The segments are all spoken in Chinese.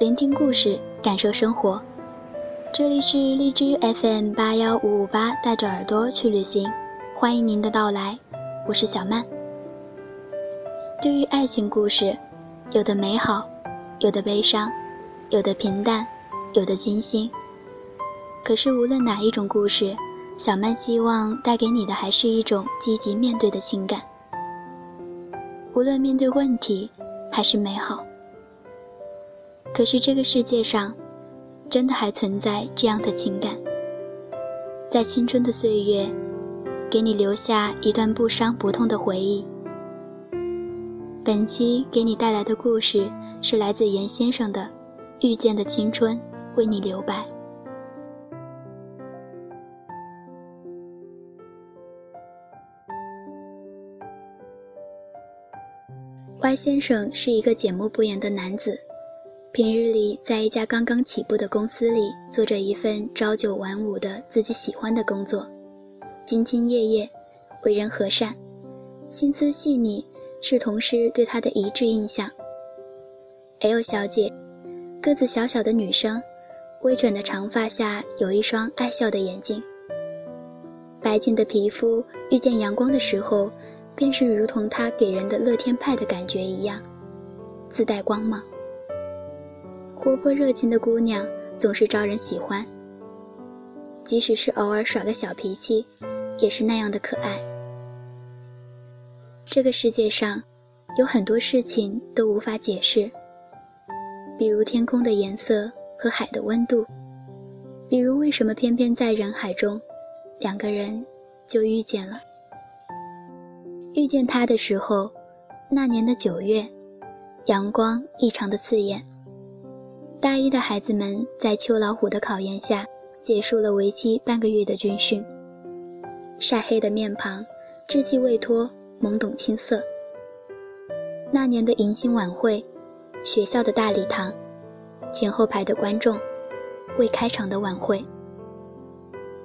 聆听故事，感受生活。这里是荔枝 FM 八幺五五八，带着耳朵去旅行，欢迎您的到来，我是小曼。对于爱情故事，有的美好，有的悲伤，有的平淡，有的惊心。可是无论哪一种故事，小曼希望带给你的还是一种积极面对的情感。无论面对问题，还是美好。可是这个世界上，真的还存在这样的情感，在青春的岁月，给你留下一段不伤不痛的回忆。本期给你带来的故事是来自严先生的《遇见的青春为你留白》。Y 先生是一个简默不言的男子。平日里，在一家刚刚起步的公司里，做着一份朝九晚五的自己喜欢的工作，兢兢业业，为人和善，心思细腻，是同事对他的一致印象。L 小姐，个子小小的女生，微卷的长发下有一双爱笑的眼睛，白净的皮肤遇见阳光的时候，便是如同她给人的乐天派的感觉一样，自带光芒。活泼热情的姑娘总是招人喜欢，即使是偶尔耍个小脾气，也是那样的可爱。这个世界上，有很多事情都无法解释，比如天空的颜色和海的温度，比如为什么偏偏在人海中，两个人就遇见了。遇见他的时候，那年的九月，阳光异常的刺眼。大一的孩子们在秋老虎的考验下结束了为期半个月的军训。晒黑的面庞，稚气未脱，懵懂青涩。那年的迎新晚会，学校的大礼堂，前后排的观众，未开场的晚会。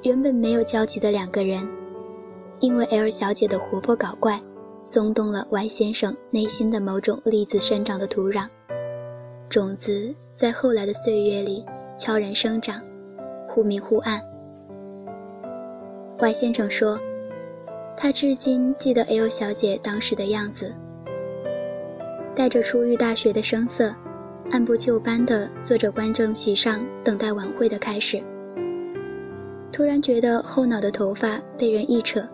原本没有交集的两个人，因为 L 小姐的活泼搞怪，松动了 Y 先生内心的某种粒子生长的土壤，种子。在后来的岁月里悄然生长，忽明忽暗。怪先生说，他至今记得 L 小姐当时的样子，带着初遇大学的生涩，按部就班地坐着观众席上等待晚会的开始。突然觉得后脑的头发被人一扯，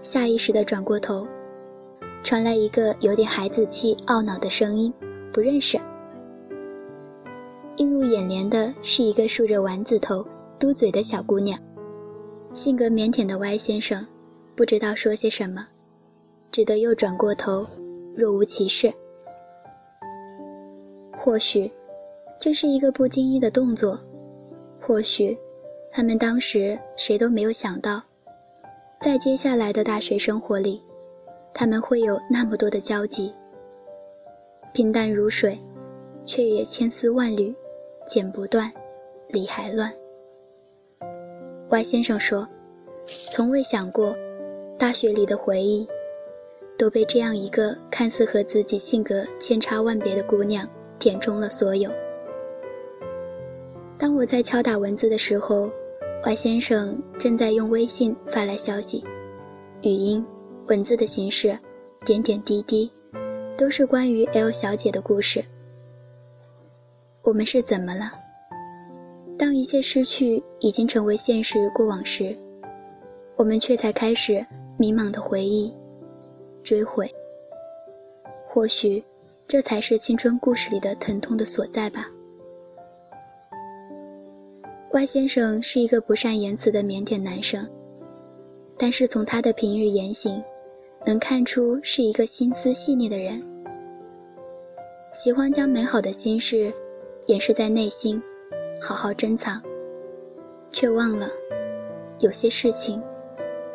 下意识地转过头，传来一个有点孩子气、懊恼的声音：“不认识。”映入眼帘的是一个梳着丸子头、嘟嘴的小姑娘，性格腼腆的 Y 先生不知道说些什么，只得又转过头，若无其事。或许这是一个不经意的动作，或许他们当时谁都没有想到，在接下来的大学生活里，他们会有那么多的交集。平淡如水，却也千丝万缕。剪不断，理还乱。Y 先生说：“从未想过，大学里的回忆，都被这样一个看似和自己性格千差万别的姑娘填充了所有。”当我在敲打文字的时候，Y 先生正在用微信发来消息，语音、文字的形式，点点滴滴，都是关于 L 小姐的故事。我们是怎么了？当一切失去已经成为现实过往时，我们却才开始迷茫的回忆、追悔。或许，这才是青春故事里的疼痛的所在吧。Y 先生是一个不善言辞的腼腆男生，但是从他的平日言行，能看出是一个心思细腻的人，喜欢将美好的心事。掩饰在内心，好好珍藏，却忘了，有些事情，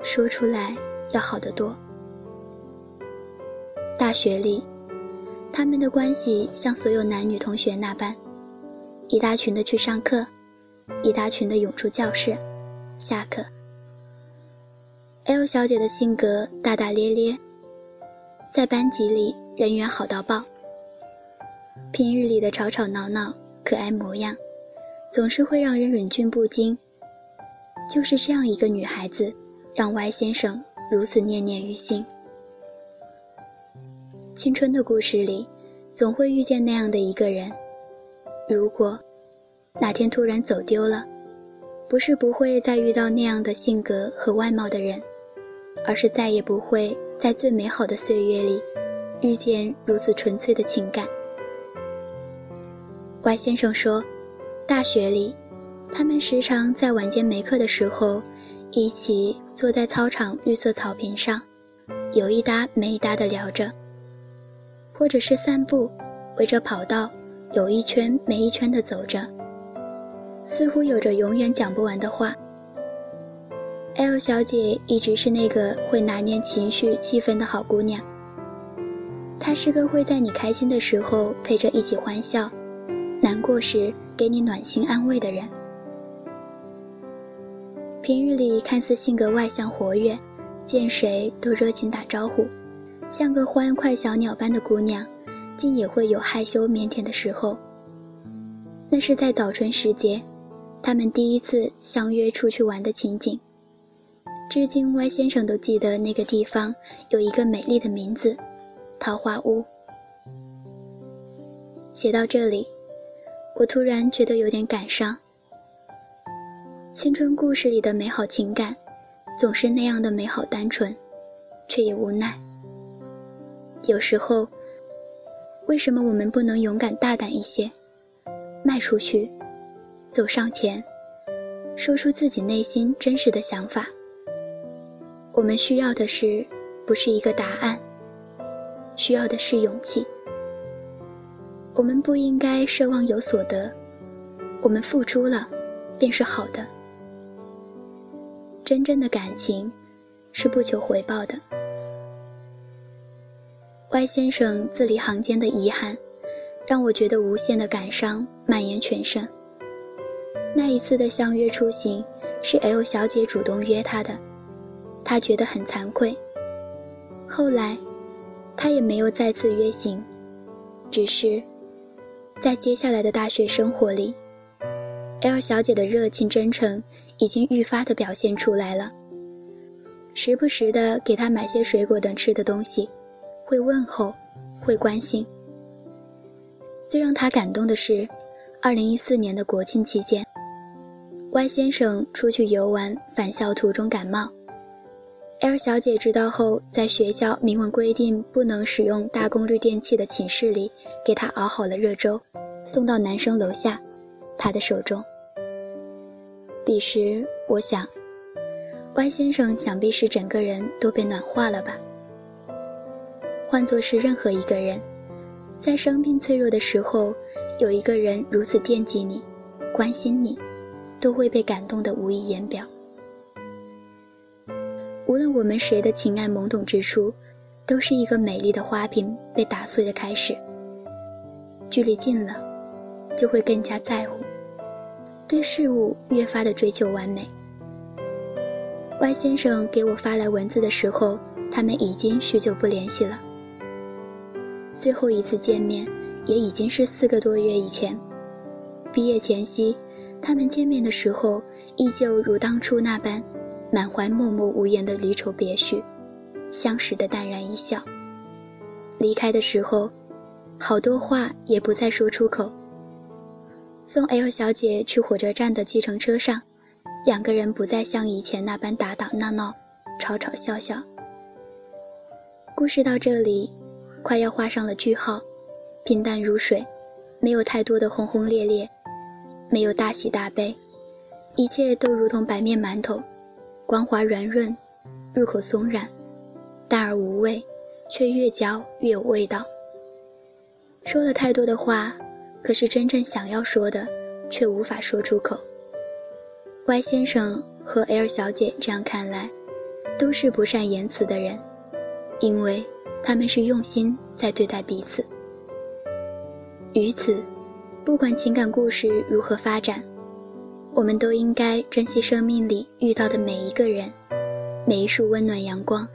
说出来要好得多。大学里，他们的关系像所有男女同学那般，一大群的去上课，一大群的涌出教室，下课。L 小姐的性格大大咧咧，在班级里人缘好到爆。平日里的吵吵闹闹，可爱模样，总是会让人忍俊不禁。就是这样一个女孩子，让 Y 先生如此念念于心。青春的故事里，总会遇见那样的一个人。如果哪天突然走丢了，不是不会再遇到那样的性格和外貌的人，而是再也不会在最美好的岁月里遇见如此纯粹的情感。Y 先生说，大学里。他们时常在晚间没课的时候，一起坐在操场绿色草坪上，有一搭没一搭的聊着；或者是散步，围着跑道有一圈没一圈的走着，似乎有着永远讲不完的话。L 小姐一直是那个会拿捏情绪气氛的好姑娘，她是个会在你开心的时候陪着一起欢笑，难过时给你暖心安慰的人。平日里看似性格外向活跃，见谁都热情打招呼，像个欢快小鸟般的姑娘，竟也会有害羞腼腆的时候。那是在早春时节，他们第一次相约出去玩的情景。至今歪先生都记得那个地方有一个美丽的名字——桃花坞。写到这里，我突然觉得有点感伤。青春故事里的美好情感，总是那样的美好单纯，却也无奈。有时候，为什么我们不能勇敢大胆一些，迈出去，走上前，说出自己内心真实的想法？我们需要的是，不是一个答案，需要的是勇气。我们不应该奢望有所得，我们付出了，便是好的。真正的感情是不求回报的。Y 先生字里行间的遗憾，让我觉得无限的感伤蔓延全身。那一次的相约出行是 L 小姐主动约他的，他觉得很惭愧。后来，他也没有再次约行，只是在接下来的大学生活里。L 小姐的热情真诚已经愈发的表现出来了，时不时的给她买些水果等吃的东西，会问候，会关心。最让他感动的是，2014年的国庆期间，Y 先生出去游玩返校途中感冒，L 小姐知道后，在学校明文规定不能使用大功率电器的寝室里，给她熬好了热粥，送到男生楼下。他的手中。彼时，我想，Y 先生想必是整个人都被暖化了吧。换作是任何一个人，在生病脆弱的时候，有一个人如此惦记你、关心你，都会被感动得无以言表。无论我们谁的情爱懵懂之初，都是一个美丽的花瓶被打碎的开始。距离近了，就会更加在乎。对事物越发的追求完美。Y 先生给我发来文字的时候，他们已经许久不联系了。最后一次见面也已经是四个多月以前。毕业前夕，他们见面的时候，依旧如当初那般，满怀默默无言的离愁别绪，相识的淡然一笑。离开的时候，好多话也不再说出口。送 L 小姐去火车站的计程车上，两个人不再像以前那般打打闹闹、吵吵笑笑。故事到这里，快要画上了句号，平淡如水，没有太多的轰轰烈烈，没有大喜大悲，一切都如同白面馒头，光滑软润，入口松软，淡而无味，却越嚼越有味道。说了太多的话。可是真正想要说的，却无法说出口。Y 先生和 L 小姐这样看来，都是不善言辞的人，因为他们是用心在对待彼此。于此，不管情感故事如何发展，我们都应该珍惜生命里遇到的每一个人，每一束温暖阳光，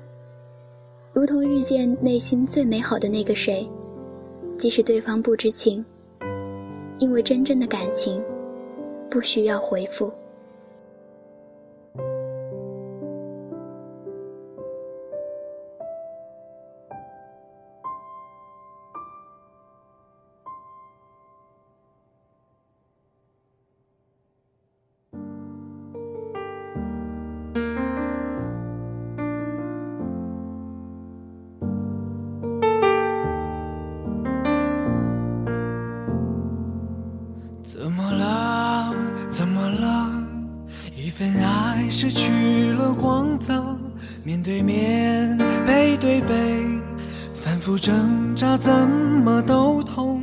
如同遇见内心最美好的那个谁，即使对方不知情。因为真正的感情，不需要回复。失去了光泽，面对面，背对背，反复挣扎，怎么都痛。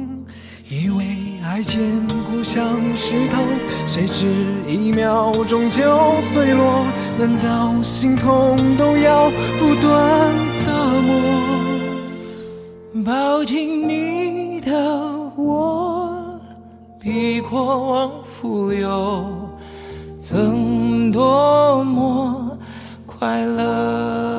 以为爱坚固像石头，谁知一秒钟就碎落。难道心痛都要不断打磨？抱紧你的我，比过往富有，曾多。么快乐！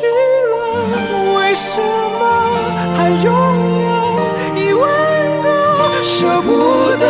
去了，为什么还拥有一万个？舍不得，